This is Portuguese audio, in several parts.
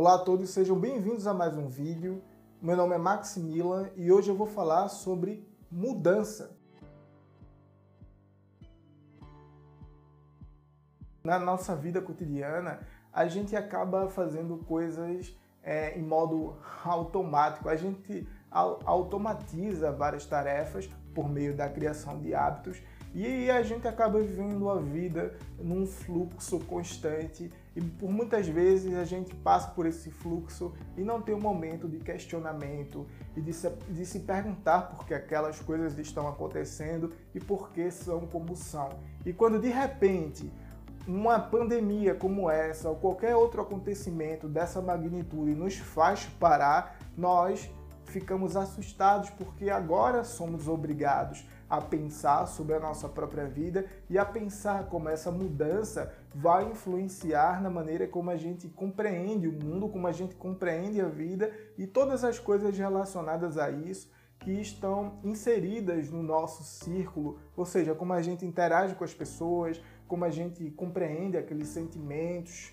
Olá a todos, sejam bem-vindos a mais um vídeo. Meu nome é Maximilian e hoje eu vou falar sobre mudança. Na nossa vida cotidiana, a gente acaba fazendo coisas é, em modo automático. A gente automatiza várias tarefas por meio da criação de hábitos e a gente acaba vivendo a vida num fluxo constante e por muitas vezes a gente passa por esse fluxo e não tem um momento de questionamento e de se, de se perguntar por que aquelas coisas estão acontecendo e por que são como são. E quando de repente uma pandemia como essa ou qualquer outro acontecimento dessa magnitude nos faz parar, nós ficamos assustados porque agora somos obrigados a pensar sobre a nossa própria vida e a pensar como essa mudança vai influenciar na maneira como a gente compreende o mundo, como a gente compreende a vida e todas as coisas relacionadas a isso que estão inseridas no nosso círculo, ou seja, como a gente interage com as pessoas, como a gente compreende aqueles sentimentos,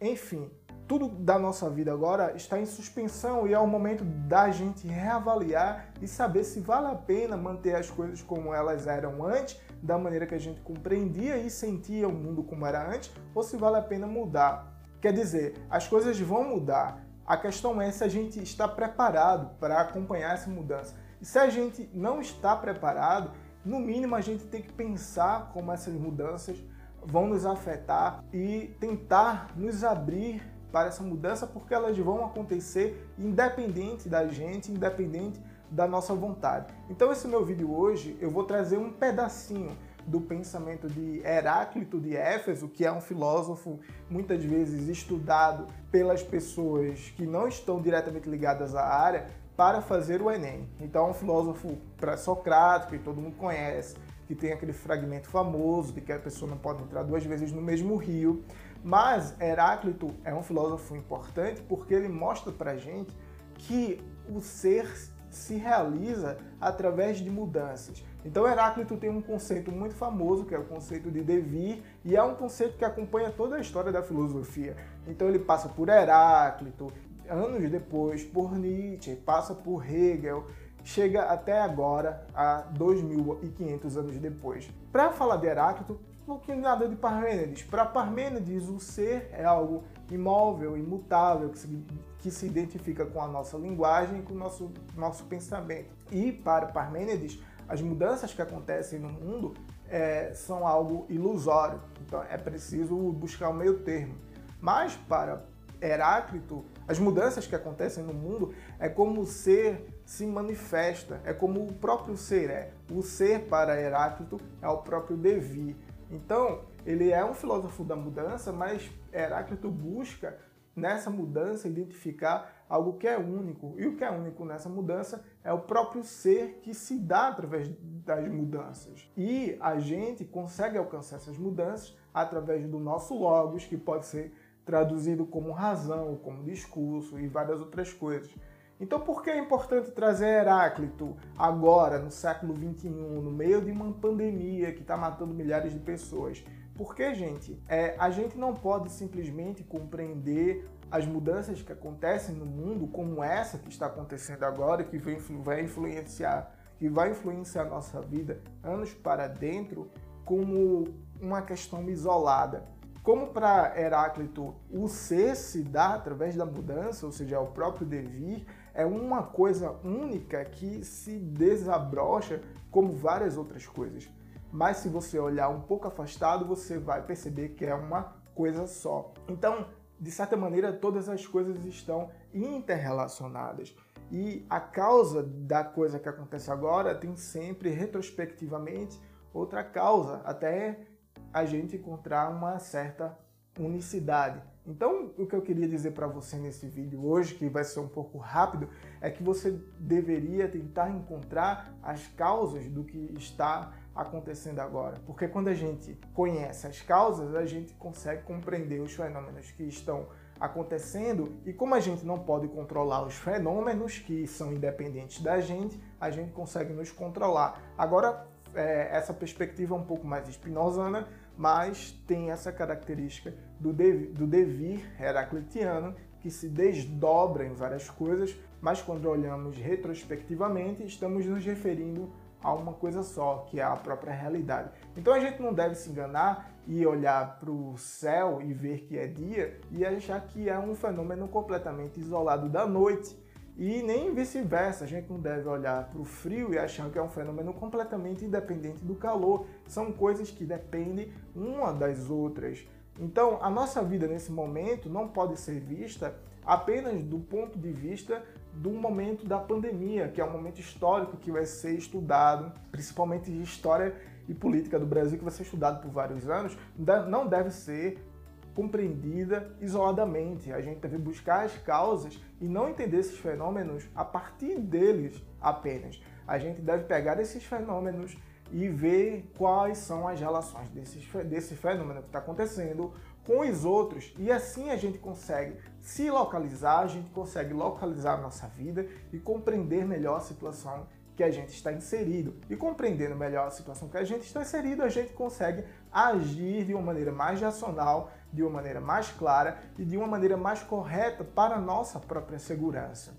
enfim, tudo da nossa vida agora está em suspensão e é o momento da gente reavaliar e saber se vale a pena manter as coisas como elas eram antes, da maneira que a gente compreendia e sentia o mundo como era antes, ou se vale a pena mudar. Quer dizer, as coisas vão mudar. A questão é se a gente está preparado para acompanhar essa mudança. E se a gente não está preparado, no mínimo a gente tem que pensar como essas mudanças vão nos afetar e tentar nos abrir para essa mudança, porque elas vão acontecer independente da gente, independente da nossa vontade. Então esse meu vídeo hoje eu vou trazer um pedacinho do pensamento de Heráclito de Éfeso, que é um filósofo muitas vezes estudado pelas pessoas que não estão diretamente ligadas à área, para fazer o Enem. Então é um filósofo pré-socrático que todo mundo conhece, que tem aquele fragmento famoso de que a pessoa não pode entrar duas vezes no mesmo rio. Mas Heráclito é um filósofo importante porque ele mostra para gente que o ser se realiza através de mudanças. Então Heráclito tem um conceito muito famoso, que é o conceito de devir, e é um conceito que acompanha toda a história da filosofia. Então ele passa por Heráclito, anos depois por Nietzsche, passa por Hegel, chega até agora, a 2.500 anos depois. Para falar de Heráclito, um pouquinho nada de Parmênides. Para Parmênides, o ser é algo imóvel, imutável, que se, que se identifica com a nossa linguagem com o nosso, nosso pensamento. E para Parmênides, as mudanças que acontecem no mundo é, são algo ilusório. Então é preciso buscar o meio termo. Mas para Heráclito, as mudanças que acontecem no mundo é como ser se manifesta, é como o próprio ser é. O ser para Heráclito é o próprio devir. Então, ele é um filósofo da mudança, mas Heráclito busca nessa mudança identificar algo que é único. E o que é único nessa mudança é o próprio ser que se dá através das mudanças. E a gente consegue alcançar essas mudanças através do nosso logos, que pode ser traduzido como razão, como discurso e várias outras coisas. Então, por que é importante trazer Heráclito agora, no século XXI, no meio de uma pandemia que está matando milhares de pessoas? Porque, gente, é, a gente não pode simplesmente compreender as mudanças que acontecem no mundo, como essa que está acontecendo agora, que vai influenciar, que vai influenciar a nossa vida anos para dentro, como uma questão isolada. Como para Heráclito o ser se dá através da mudança, ou seja, é o próprio devir, é uma coisa única que se desabrocha como várias outras coisas. Mas se você olhar um pouco afastado, você vai perceber que é uma coisa só. Então, de certa maneira, todas as coisas estão interrelacionadas. E a causa da coisa que acontece agora tem sempre, retrospectivamente, outra causa, até a gente encontrar uma certa unicidade. Então, o que eu queria dizer para você nesse vídeo hoje, que vai ser um pouco rápido, é que você deveria tentar encontrar as causas do que está acontecendo agora. Porque quando a gente conhece as causas, a gente consegue compreender os fenômenos que estão acontecendo e como a gente não pode controlar os fenômenos que são independentes da gente, a gente consegue nos controlar. Agora, é, essa perspectiva é um pouco mais espinosana, né? Mas tem essa característica do, dev, do devir heraclitiano, que se desdobra em várias coisas, mas quando olhamos retrospectivamente, estamos nos referindo a uma coisa só, que é a própria realidade. Então a gente não deve se enganar e olhar para o céu e ver que é dia e achar que é um fenômeno completamente isolado da noite. E nem vice-versa, a gente não deve olhar para o frio e achar que é um fenômeno completamente independente do calor. São coisas que dependem uma das outras. Então, a nossa vida nesse momento não pode ser vista apenas do ponto de vista do momento da pandemia, que é um momento histórico que vai ser estudado, principalmente de história e política do Brasil, que vai ser estudado por vários anos, não deve ser compreendida isoladamente. A gente deve buscar as causas e não entender esses fenômenos a partir deles apenas. A gente deve pegar esses fenômenos e ver quais são as relações desse, desse fenômeno que está acontecendo com os outros e assim a gente consegue se localizar, a gente consegue localizar a nossa vida e compreender melhor a situação que a gente está inserido. E compreendendo melhor a situação que a gente está inserido, a gente consegue agir de uma maneira mais racional, de uma maneira mais clara e de uma maneira mais correta para a nossa própria segurança.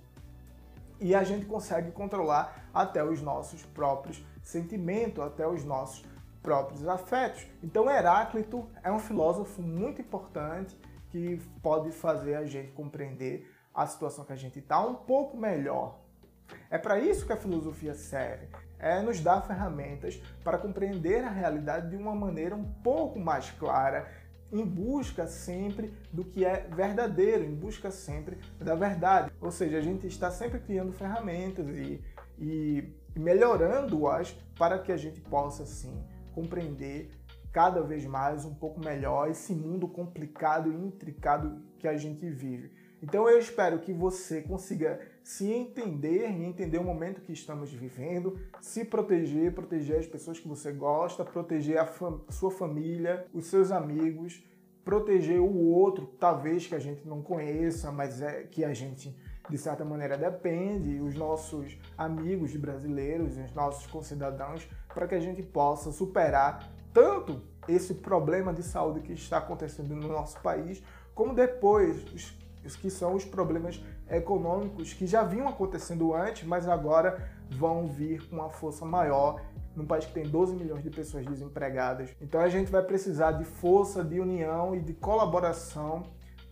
E a gente consegue controlar até os nossos próprios sentimentos, até os nossos próprios afetos. Então, Heráclito é um filósofo muito importante que pode fazer a gente compreender a situação que a gente está um pouco melhor. É para isso que a filosofia serve, é nos dar ferramentas para compreender a realidade de uma maneira um pouco mais clara, em busca sempre do que é verdadeiro, em busca sempre da verdade. Ou seja, a gente está sempre criando ferramentas e, e melhorando-as para que a gente possa, sim, compreender cada vez mais um pouco melhor esse mundo complicado e intricado que a gente vive. Então eu espero que você consiga se entender e entender o momento que estamos vivendo, se proteger, proteger as pessoas que você gosta, proteger a fam sua família, os seus amigos, proteger o outro, talvez que a gente não conheça, mas é que a gente de certa maneira depende, os nossos amigos brasileiros, os nossos concidadãos, para que a gente possa superar tanto esse problema de saúde que está acontecendo no nosso país, como depois os, os que são os problemas econômicos que já vinham acontecendo antes, mas agora vão vir com uma força maior num país que tem 12 milhões de pessoas desempregadas. Então a gente vai precisar de força, de união e de colaboração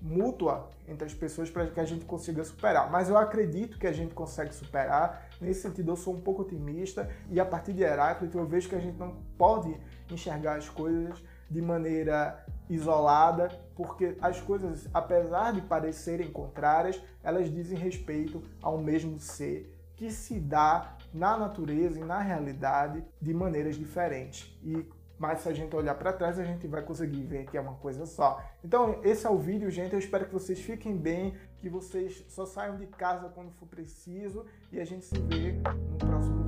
mútua entre as pessoas para que a gente consiga superar. Mas eu acredito que a gente consegue superar. Nesse sentido, eu sou um pouco otimista e a partir de Heráclito eu vejo que a gente não pode enxergar as coisas de maneira isolada, porque as coisas, apesar de parecerem contrárias, elas dizem respeito ao mesmo ser que se dá na natureza e na realidade de maneiras diferentes. E mas se a gente olhar para trás, a gente vai conseguir ver que é uma coisa só. Então, esse é o vídeo, gente. Eu espero que vocês fiquem bem, que vocês só saiam de casa quando for preciso e a gente se vê no próximo.